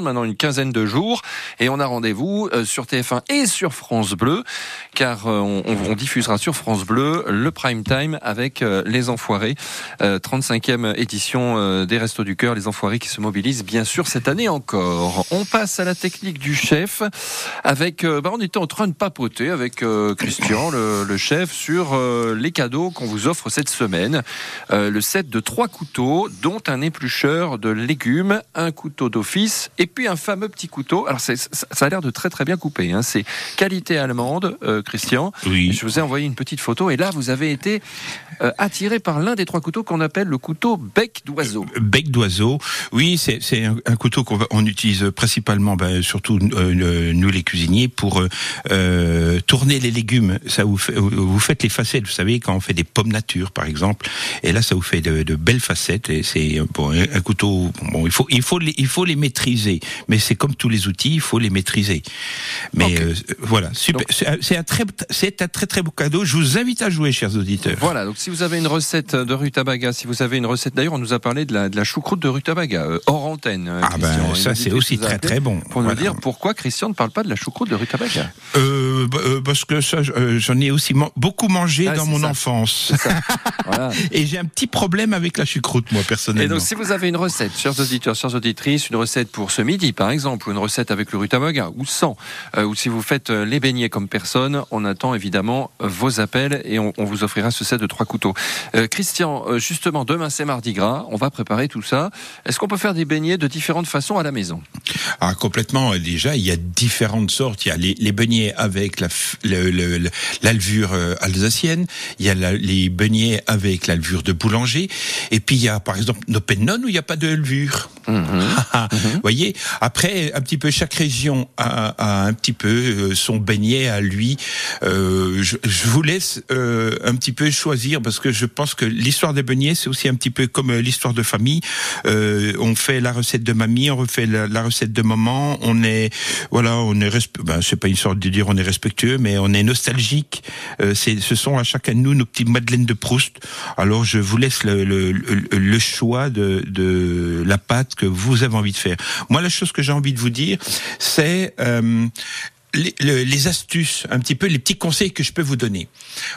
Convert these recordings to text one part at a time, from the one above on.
maintenant une quinzaine de jours. Et on a rendez-vous euh, sur TF1 et sur France Bleu car euh, on, diffusera sur France Bleu le prime time avec euh, les Enfoirés 35e édition des Restos du Cœur les Enfoirés qui se mobilisent bien sûr cette année encore. On passe à la technique du chef avec bah, on était en train de papoter avec Christian le, chef sur les cadeaux qu'on vous offre cette semaine. Le set de trois couteaux dont un éplucheur de légumes un couteau d'office et puis un fameux petit couteau. Alors ça, a l'air de très très bien couper. Hein. C'est qualité allemande, euh, Christian. Oui. Je vous ai envoyé une petite photo et là vous avez été euh, attiré par l'un des trois couteaux qu'on appelle le couteau bec d'oiseau. Euh, bec d'oiseau. Oui, c'est un, couteau qu'on on utilise principalement, ben, surtout nous les cuisiniers, pour tourner les légumes. Ça vous, fait, vous faites les facettes. Vous savez quand on fait des pommes nature par exemple. Et là ça vous fait de, belles facettes. Et c'est bon, un couteau. Bon, il faut il faut il faut les maîtriser mais c'est comme tous les outils, il faut les maîtriser. Mais euh, voilà, C'est un très, c'est un très très beau cadeau. Je vous invite à jouer, chers auditeurs. Voilà. Donc si vous avez une recette de rutabaga, si vous avez une recette, d'ailleurs, on nous a parlé de la, de la choucroute de rutabaga euh, hors antenne. Euh, ah ben ça c'est aussi très très bon. Pour nous dire pourquoi Christian ne parle pas de la choucroute de rutabaga. Bah, parce que ça, j'en ai aussi beaucoup mangé ah, dans mon enfance. Voilà. Et j'ai un petit problème avec la choucroute, moi personnellement. Et donc si vous avez une recette, chers auditeurs, chers auditrices, une recette pour ce midi, par exemple, ou une recette avec le rutabaga, ou sans, euh, ou si vous faites euh, les beignets comme personne, on attend évidemment vos appels et on, vous offrira ce set de trois couteaux. Euh, Christian, justement, demain c'est mardi gras, on va préparer tout ça. Est-ce qu'on peut faire des beignets de différentes façons à la maison? Ah, complètement. Déjà, il y a différentes sortes. Il y a les, beignets avec la, l'alvure alsacienne, il y a les beignets avec l'alvure de boulanger, et puis il y a par exemple nos pennon où il n'y a pas de levure. Mhm. Vous voyez, après, un petit peu chaque région a, un petit peu euh, son beignet à lui. Euh, je, vous laisse euh, un petit peu choisir parce que je pense que l'histoire des beignets c'est aussi un petit peu comme l'histoire de famille. on fait la recette de mamie, on refait la, recette de maman. On est voilà, on est ben, c'est pas une sorte de dire on est respectueux, mais on est nostalgique. c'est ce sont à chacun de nous nos petites madeleines de Proust. Alors je vous laisse le, le, le choix de, de la pâte que vous avez envie de faire. La chose que j'ai envie de vous dire, c'est euh, les, astuces, un petit peu les petits conseils que je peux vous donner.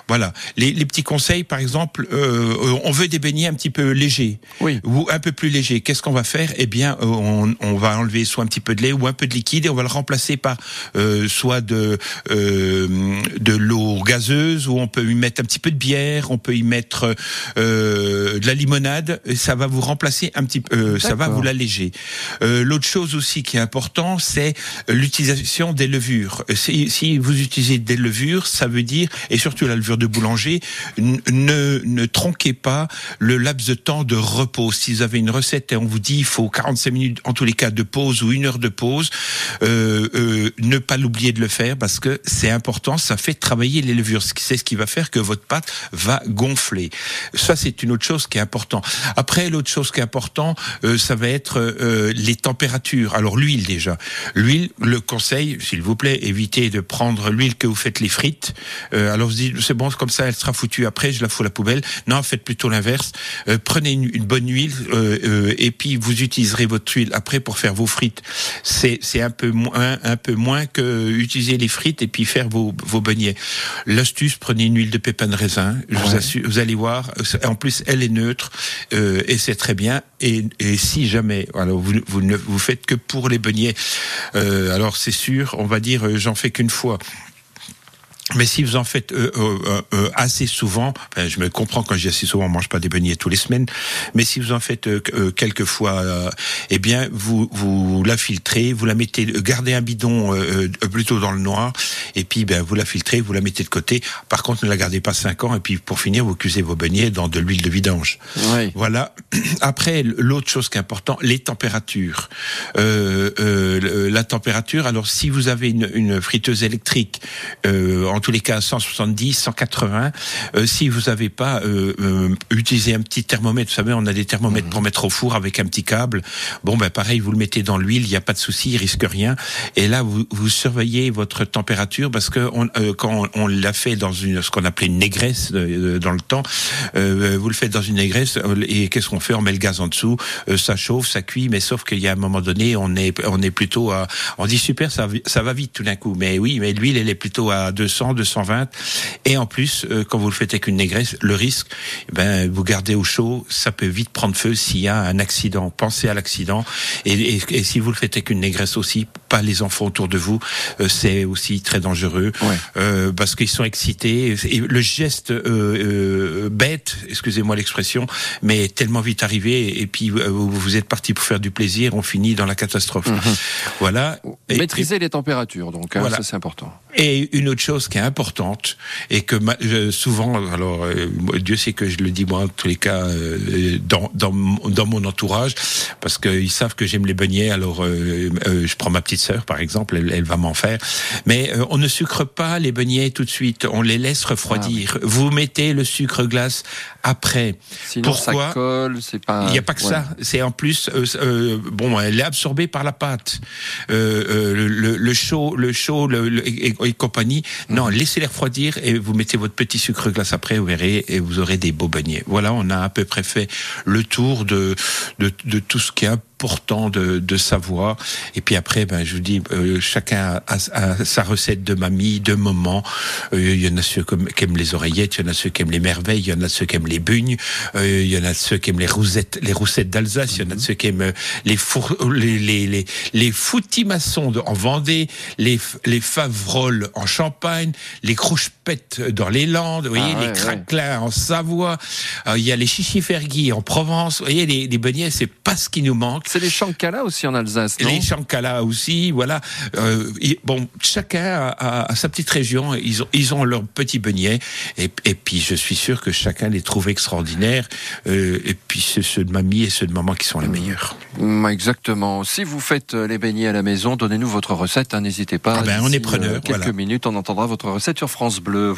Voilà, les, petits conseils, par exemple, euh, on veut des beignets un petit peu légers, oui. ou un peu plus légers. Qu'est-ce qu'on va faire? Eh bien, euh, on, va enlever soit un petit peu de lait ou un peu de liquide et on va le remplacer par euh, soit de de l'eau gazeuse ou on peut y mettre un petit peu de bière, on peut y mettre de la limonade. Et ça va vous remplacer un petit peu, ça va vous l'alléger. L'autre chose aussi qui est important, c'est l'utilisation des levures. Si, si, vous utilisez des levures, ça veut dire, et surtout la levure de boulanger, ne, ne tronquez pas le laps de temps de repos. Si vous avez une recette et on vous dit il faut 45 minutes en tous les cas de pause ou une heure de pause, euh, euh, ne pas l'oublier de le faire parce que c'est important, ça fait travailler les levures. C'est ce qui va faire que votre pâte va gonfler. Ça, c'est une autre chose qui est important. Après, l'autre chose qui est important, euh, ça va être euh, les températures. Alors l'huile déjà. L'huile, le conseil, s'il vous plaît, évitez de prendre l'huile que vous faites les frites. Euh, alors vous dites, c'est bon, comme ça, elle sera foutue après, je la fous à la poubelle. Non, faites plutôt l'inverse. Euh, prenez une, bonne huile euh, et puis vous utiliserez votre huile après pour faire vos frites. C'est c'est un peu moins un peu moins que utiliser les frites et puis faire vos vos beignets. L'astuce, prenez une huile de pépins de raisin. Je vous assure, vous allez voir. En plus, elle est neutre et c'est très bien. Et, et si jamais, alors vous, vous ne vous faites que pour les beignets, alors c'est sûr, on va dire euh, j'en fais qu'une fois. Mais si vous en faites euh, euh, euh, assez souvent, je me comprends quand je dis assez souvent, on mange pas des beignets tous les semaines, mais si vous en faites quelques fois, eh bien vous vous la filtrez, vous la mettez, gardez un bidon plutôt dans le noir, et puis ben vous la filtrez, vous la mettez de côté. Par contre, ne la gardez pas cinq ans, et puis pour finir, vous cuisez vos beignets dans de l'huile de vidange. Oui. Voilà. Après, l'autre chose qui est important, les températures. la température. Alors, si vous avez une, une friteuse électrique en en tous les cas 170, 180. Euh, si vous n'avez pas euh, euh, utilisé un petit thermomètre, vous savez, on a des thermomètres mhm. pour mettre au four avec un petit câble. Bon, ben pareil, vous le mettez dans l'huile, il n'y a pas de souci, il risque rien. Et là, vous, vous surveillez votre température parce que on, euh, quand on, l'a fait dans une ce qu'on appelait une négresse dans le temps, vous le faites dans une négresse et qu'est-ce qu'on fait? On met le gaz en dessous, ça chauffe, ça cuit, mais sauf qu'il y a un moment donné, on est on est plutôt à, on dit super, ça, ça va vite tout d'un coup. Mais oui, mais l'huile, elle est plutôt à 200, 220. Et en plus, euh, quand vous le faites avec une négresse, le risque, eh ben, vous gardez au chaud, ça peut vite prendre feu s'il y a un accident. Pensez à l'accident. Et, et, si vous le faites avec une négresse aussi, pas les enfants autour de vous, euh, c'est aussi très dangereux euh, parce qu'ils sont excités. Et le geste euh, bête, excusez-moi l'expression, mais tellement vite arrivé. Et puis vous êtes parti pour faire du plaisir, on finit dans la catastrophe. Mhm. Voilà. Maîtriser les températures, donc hein, ça c'est important. Et une autre chose qui est importante et que souvent, alors Dieu sait que je le dis moi en tous les cas dans, dans, dans mon entourage, parce qu'ils savent que j'aime les beignets. Alors je prends ma petite sœur par exemple, elle, va m'en faire. Mais on ne sucre pas les beignets tout de suite, on les laisse refroidir. Ah Vous mettez le sucre glace après. Sinon Pourquoi ça colle, c'est pas. Il n'y a pas que ça. C'est en plus, euh, bon, elle est absorbée par la pâte. Euh, le, le, chaud, le chaud, le, et, compagnie. Non, laissez-les refroidir et vous mettez votre petit sucre glace après, vous verrez, et vous aurez des beaux beignets. Voilà, on a à peu près fait le tour de de, de tout ce qui est important de, de savoir. Et puis après, ben, je vous dis, euh, chacun a, sa recette de mamie, de maman. Euh, il y en a ceux qui aiment les oreillettes, il y en a ceux qui aiment les merveilles, il y en a ceux qui aiment les bugnes, euh, il y en a ceux qui aiment les rousettes, les roussettes d'Alsace, il y en a mhm. ceux qui aiment les four, les les les, les foutimaçons en Vendée, les les favroles en Champagne, les crouchepettes dans les Landes, vous voyez, ah les craquelins en Savoie. il y a les chichifergui en Provence. Vous voyez, les, les beignets, c'est pas ce qui nous manque. C'est les chancala aussi en Alsace, non? Les chancala aussi, voilà. Euh, bon, chacun a, sa petite région, ils ont, ils ont leur petit beignet, et, et, puis je suis sûr que chacun les trouve extraordinaires, euh, et puis c'est ceux de mamie et ceux de maman qui sont les mmh. meilleurs. Mmh, exactement. Si vous faites euh, les beignets à la maison, donnez-nous votre recette, hein, n'hésitez pas. Ah ben, on est preneur. quelques minutes, on entendra votre recette sur France Bleu.